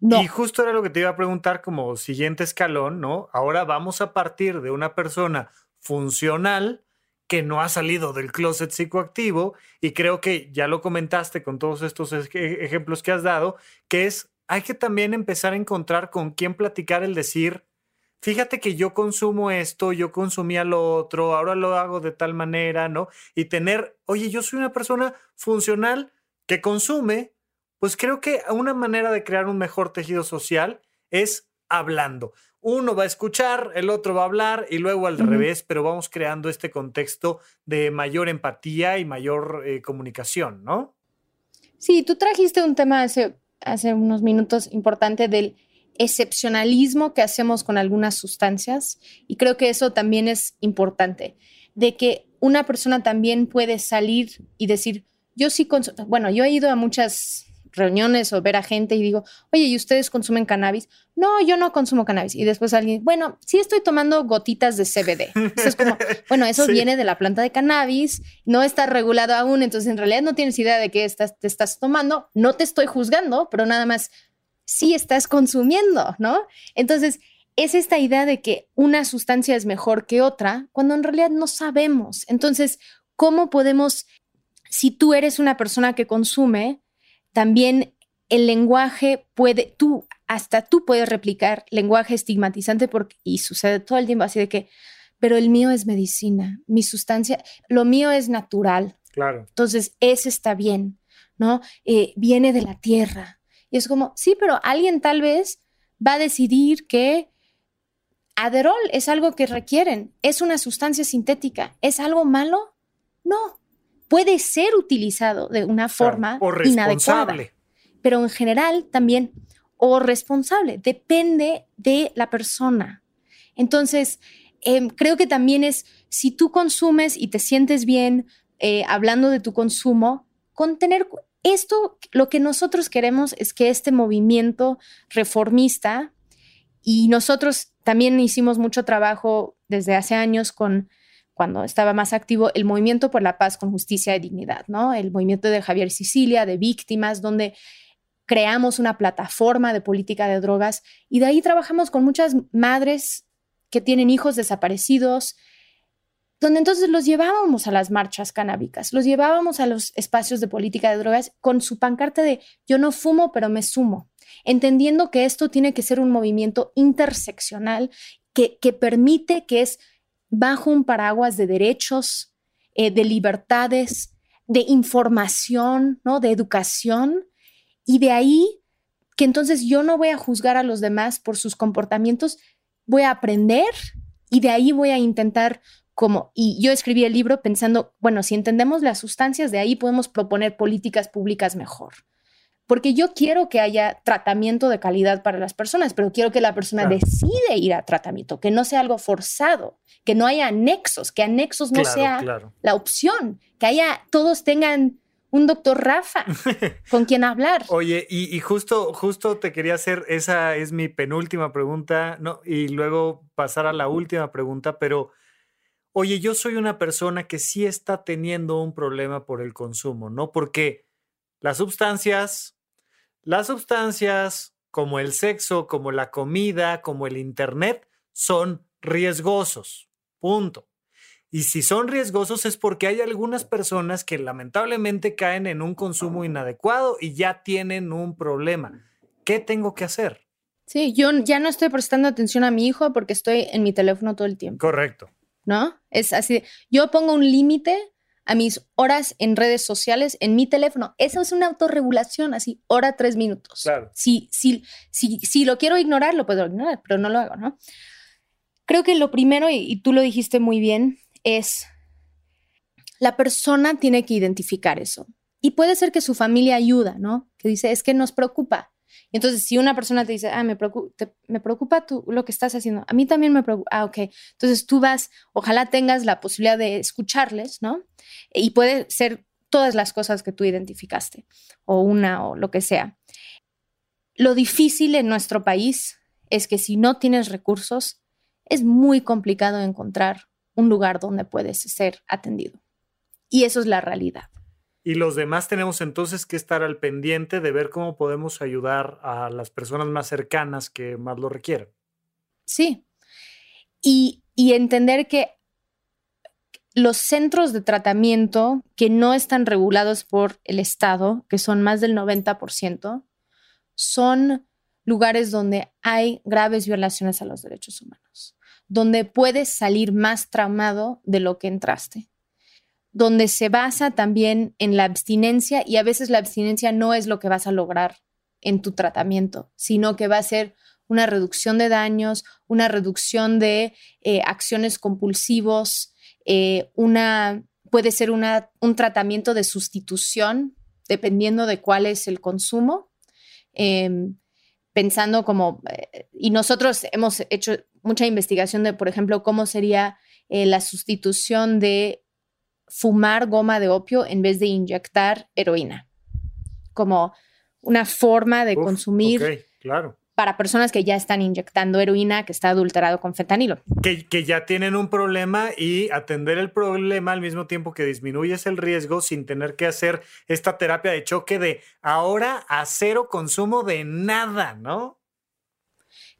No.
Y justo era lo que te iba a preguntar como siguiente escalón, ¿no? Ahora vamos a partir de una persona funcional que no ha salido del closet psicoactivo y creo que ya lo comentaste con todos estos ejemplos que has dado, que es, hay que también empezar a encontrar con quién platicar el decir, fíjate que yo consumo esto, yo consumía lo otro, ahora lo hago de tal manera, ¿no? Y tener, oye, yo soy una persona funcional que consume, pues creo que una manera de crear un mejor tejido social es hablando. Uno va a escuchar, el otro va a hablar y luego al revés, pero vamos creando este contexto de mayor empatía y mayor eh, comunicación, ¿no?
Sí, tú trajiste un tema hace, hace unos minutos importante del excepcionalismo que hacemos con algunas sustancias. Y creo que eso también es importante, de que una persona también puede salir y decir, yo sí bueno, yo he ido a muchas reuniones o ver a gente y digo, oye, ¿y ustedes consumen cannabis? No, yo no consumo cannabis. Y después alguien, bueno, sí estoy tomando gotitas de CBD. es como, bueno, eso viene de la planta de cannabis, no está regulado aún, entonces en realidad no tienes idea de qué estás, te estás tomando, no te estoy juzgando, pero nada más sí estás consumiendo, ¿no? Entonces, es esta idea de que una sustancia es mejor que otra, cuando en realidad no sabemos. Entonces, ¿cómo podemos, si tú eres una persona que consume, también el lenguaje puede, tú, hasta tú puedes replicar lenguaje estigmatizante porque, y sucede todo el tiempo así de que, pero el mío es medicina, mi sustancia, lo mío es natural.
Claro.
Entonces, ese está bien, ¿no? Eh, viene de la tierra, y es como, sí, pero alguien tal vez va a decidir que Aderol es algo que requieren, es una sustancia sintética, ¿es algo malo? No, puede ser utilizado de una forma inadecuada. Pero en general también, o responsable, depende de la persona. Entonces, em, creo que también es, si tú consumes y te sientes bien eh, hablando de tu consumo, con tener esto, lo que nosotros queremos es que este movimiento reformista, y nosotros también hicimos mucho trabajo desde hace años con, cuando estaba más activo, el movimiento por la paz con justicia y dignidad, ¿no? El movimiento de Javier Sicilia, de víctimas, donde creamos una plataforma de política de drogas y de ahí trabajamos con muchas madres que tienen hijos desaparecidos, donde entonces los llevábamos a las marchas canábicas, los llevábamos a los espacios de política de drogas con su pancarta de yo no fumo, pero me sumo, entendiendo que esto tiene que ser un movimiento interseccional que, que permite que es bajo un paraguas de derechos, eh, de libertades, de información, ¿no? de educación, y de ahí que entonces yo no voy a juzgar a los demás por sus comportamientos, voy a aprender y de ahí voy a intentar como, y yo escribí el libro pensando, bueno, si entendemos las sustancias, de ahí podemos proponer políticas públicas mejor. Porque yo quiero que haya tratamiento de calidad para las personas, pero quiero que la persona decide ir a tratamiento, que no sea algo forzado, que no haya anexos, que anexos no sea la opción, que haya, todos tengan un doctor Rafa con quien hablar.
Oye, y, y, justo, justo te quería hacer, esa es mi penúltima pregunta, ¿no? Y luego pasar a la última pregunta, pero oye, yo soy una persona que sí está teniendo un problema por el consumo, ¿no? Porque las sustancias, las sustancias como el sexo, como la comida, como el Internet, son riesgosos. Punto. Y si son riesgosos es porque hay algunas personas que lamentablemente caen en un consumo inadecuado y ya tienen un problema. ¿Qué tengo que hacer?
Sí, yo ya no estoy prestando atención a mi hijo porque estoy en mi teléfono todo el tiempo.
Correcto.
¿no? Es así, yo pongo un límite a mis horas en redes sociales en mi teléfono. Eso es una autorregulación, así, hora tres minutos.
Claro.
Si, si, si, si lo quiero ignorar, lo puedo ignorar, pero no lo hago, ¿no? Creo que lo primero, y, tú lo dijiste muy bien, es la persona tiene que identificar eso. Y puede ser que su familia ayuda, ¿no? Que dice, es que nos preocupa. Entonces, si una persona te dice, ah, me preocupa, me preocupa tú, lo que estás haciendo, a mí también me preocupa, ah, ok. Entonces tú vas, ojalá tengas la posibilidad de escucharles, ¿no? Y puede ser todas las cosas que tú identificaste, o una, o lo que sea. Lo difícil en nuestro país es que si no tienes recursos, es muy complicado encontrar un lugar donde puedes ser atendido. Y eso es la realidad.
Y los demás tenemos entonces que estar al pendiente de ver cómo podemos ayudar a las personas más cercanas que más lo requieren.
Sí. Y, entender que los centros de tratamiento que no están regulados por el Estado, que son más del 90%, son lugares donde hay graves violaciones a los derechos humanos, donde puedes salir más traumado de lo que entraste donde se basa también en la abstinencia y a veces la abstinencia no es lo que vas a lograr en tu tratamiento, sino que va a ser una reducción de daños, una reducción de eh, acciones compulsivos, eh, una, puede ser una, un tratamiento de sustitución dependiendo de cuál es el consumo. Em, pensando como, eh, y nosotros hemos hecho mucha investigación de, por ejemplo, cómo sería la sustitución de fumar goma de opio en vez de inyectar heroína, como una forma de consumir
claro.
para personas que ya están inyectando heroína que está adulterado con fentanilo.
Que, que, ya tienen un problema y atender el problema al mismo tiempo que disminuyes el riesgo sin tener que hacer esta terapia de choque de ahora a cero consumo de nada, ¿no?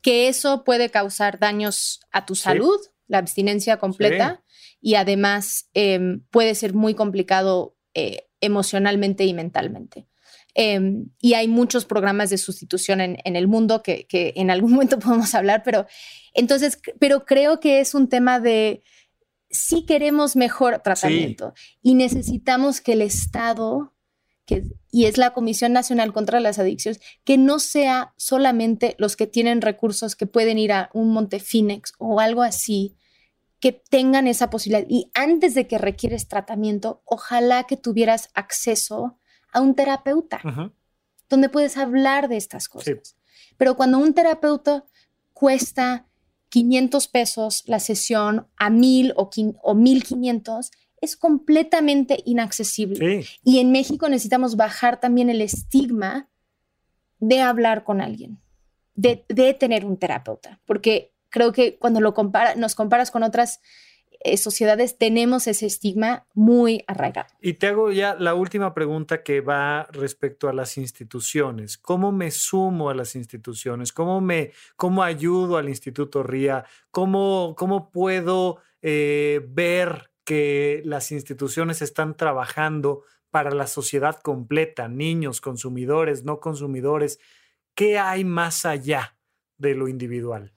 Que eso puede causar daños a tu salud, la abstinencia completa y además em, puede ser muy complicado eh, emocionalmente y mentalmente. Em, y hay muchos programas de sustitución en, el mundo que, en algún momento podemos hablar, pero entonces, pero creo que es un tema de si queremos mejor tratamiento y necesitamos que el Estado, que, y es la Comisión Nacional contra las Adicciones, que no sea solamente los que tienen recursos que pueden ir a un Monte Phoenix o algo así, que tengan esa posibilidad. Y antes de que requieres tratamiento, ojalá que tuvieras acceso a un terapeuta donde puedes hablar de estas cosas. Pero cuando un terapeuta cuesta 500 pesos la sesión a 1000 o, o 1500, es completamente inaccesible. Y en México necesitamos bajar también el estigma de hablar con alguien, de, de tener un terapeuta, porque creo que cuando lo compara, nos comparas con otras eh, sociedades, tenemos ese estigma muy arraigado.
Y te hago ya la última pregunta que va respecto a las instituciones. ¿Cómo me sumo a las instituciones? ¿Cómo, me, cómo ayudo al Instituto RIA? ¿Cómo, cómo puedo eh, ver que las instituciones están trabajando para la sociedad completa, niños, consumidores, no consumidores? ¿Qué hay más allá de lo individual?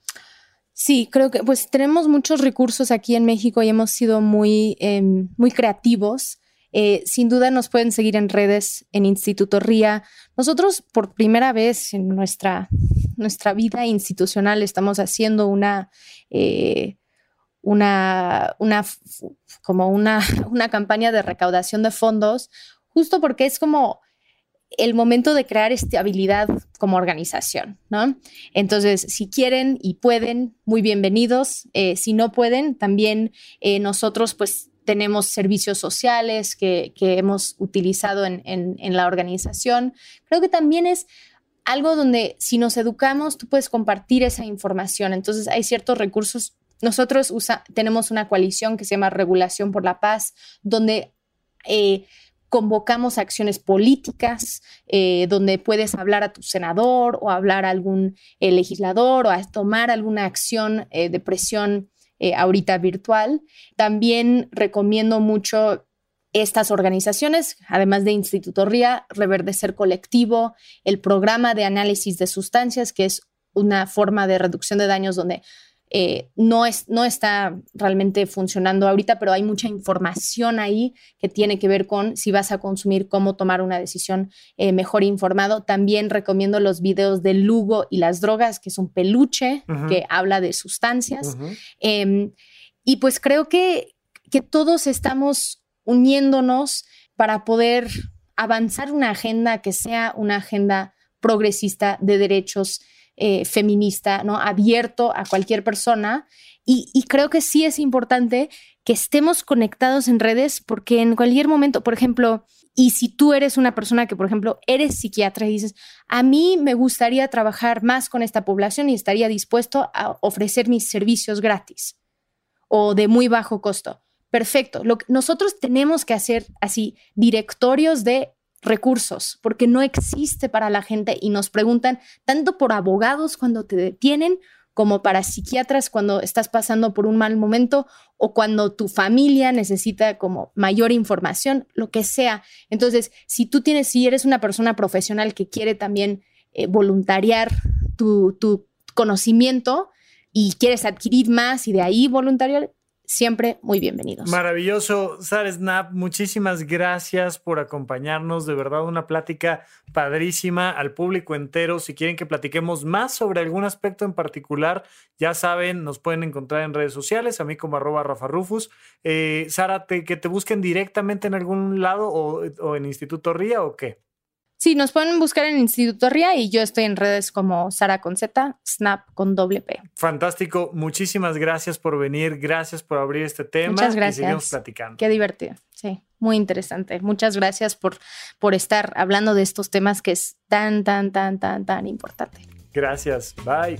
Sí, creo que pues tenemos muchos recursos aquí en México y hemos sido muy, em, muy creativos. Eh, sin duda nos pueden seguir en redes en Instituto RIA. Nosotros por primera vez en nuestra, nuestra vida institucional estamos haciendo una, eh, una, una, como una, una campaña de recaudación de fondos, justo porque es como el momento de crear estabilidad como organización, ¿no? Entonces, si quieren y pueden, muy bienvenidos. Eh, si no pueden, también eh, nosotros pues tenemos servicios sociales que, hemos utilizado en, la organización. Creo que también es algo donde si nos educamos, tú puedes compartir esa información. Entonces, hay ciertos recursos. Nosotros tenemos una coalición que se llama Regulación por la Paz, donde... Eh, convocamos acciones políticas eh, donde puedes hablar a tu senador o hablar a algún eh, legislador o a tomar alguna acción de presión ahorita virtual. También recomiendo mucho estas organizaciones, además de Instituto RIA, Reverdecer Colectivo, el programa de análisis de sustancias, que es una forma de reducción de daños donde eh, no, es, no está realmente funcionando ahorita, pero hay mucha información ahí que tiene que ver con si vas a consumir, cómo tomar una decisión eh, mejor informado. También recomiendo los videos de Lugo y las drogas, que es un peluche que habla de sustancias. Em, y pues creo que, que todos estamos uniéndonos para poder avanzar una agenda que sea una agenda progresista de derechos eh, feminista, ¿no? Abierto a cualquier persona. Y, creo que sí es importante que estemos conectados en redes porque en cualquier momento, por ejemplo, y si tú eres una persona que, por ejemplo, eres psiquiatra y dices, a mí me gustaría trabajar más con esta población y estaría dispuesto a ofrecer mis servicios gratis o de muy bajo costo. Perfecto. Lo nosotros tenemos que hacer así directorios de recursos, porque no existe para la gente y nos preguntan tanto por abogados cuando te detienen como para psiquiatras cuando estás pasando por un mal momento o cuando tu familia necesita como mayor información, lo que sea. Entonces, si tú tienes, si eres una persona profesional que quiere también eh, voluntariar tu, tu conocimiento y quieres adquirir más y de ahí voluntariar, siempre muy bienvenidos.
Maravilloso, Sara Snap, muchísimas gracias por acompañarnos, de verdad una plática padrísima al público entero. Si quieren que platiquemos más sobre algún aspecto en particular, ya saben, nos pueden encontrar en redes sociales, a mí como arroba Rafa Rufus. Eh, Sara, que te busquen directamente en algún lado o, o en Instituto RIA o qué?
Sí, nos pueden buscar en Instituto RIA y yo estoy en redes como Sara con Z, Snap con doble P.
Fantástico. Muchísimas gracias por venir. Gracias por abrir este tema.
Muchas gracias.
Y seguimos platicando.
Qué divertido. Sí, muy interesante. Muchas gracias por, por estar hablando de estos temas que es tan, tan, tan, tan, tan importante.
Gracias. Bye.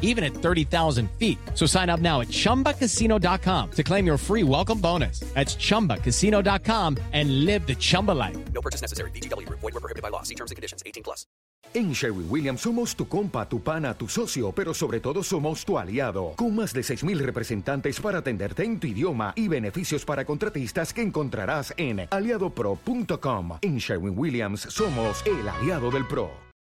even at 30,000 feet. So sign up now at chumbacasino.com to claim your free welcome bonus. That's chumbacasino.com and live the Chumba life. No purchase necessary. DTW, void, were prohibited by law. See terms and conditions 18 plus.
En Sherwin Williams somos tu compa, tu pana, tu socio, pero sobre todo somos tu aliado. Con más de 6,000 representantes para atenderte en tu idioma y beneficios para contratistas que encontrarás en aliadopro.com. En Sherwin Williams somos el aliado del pro.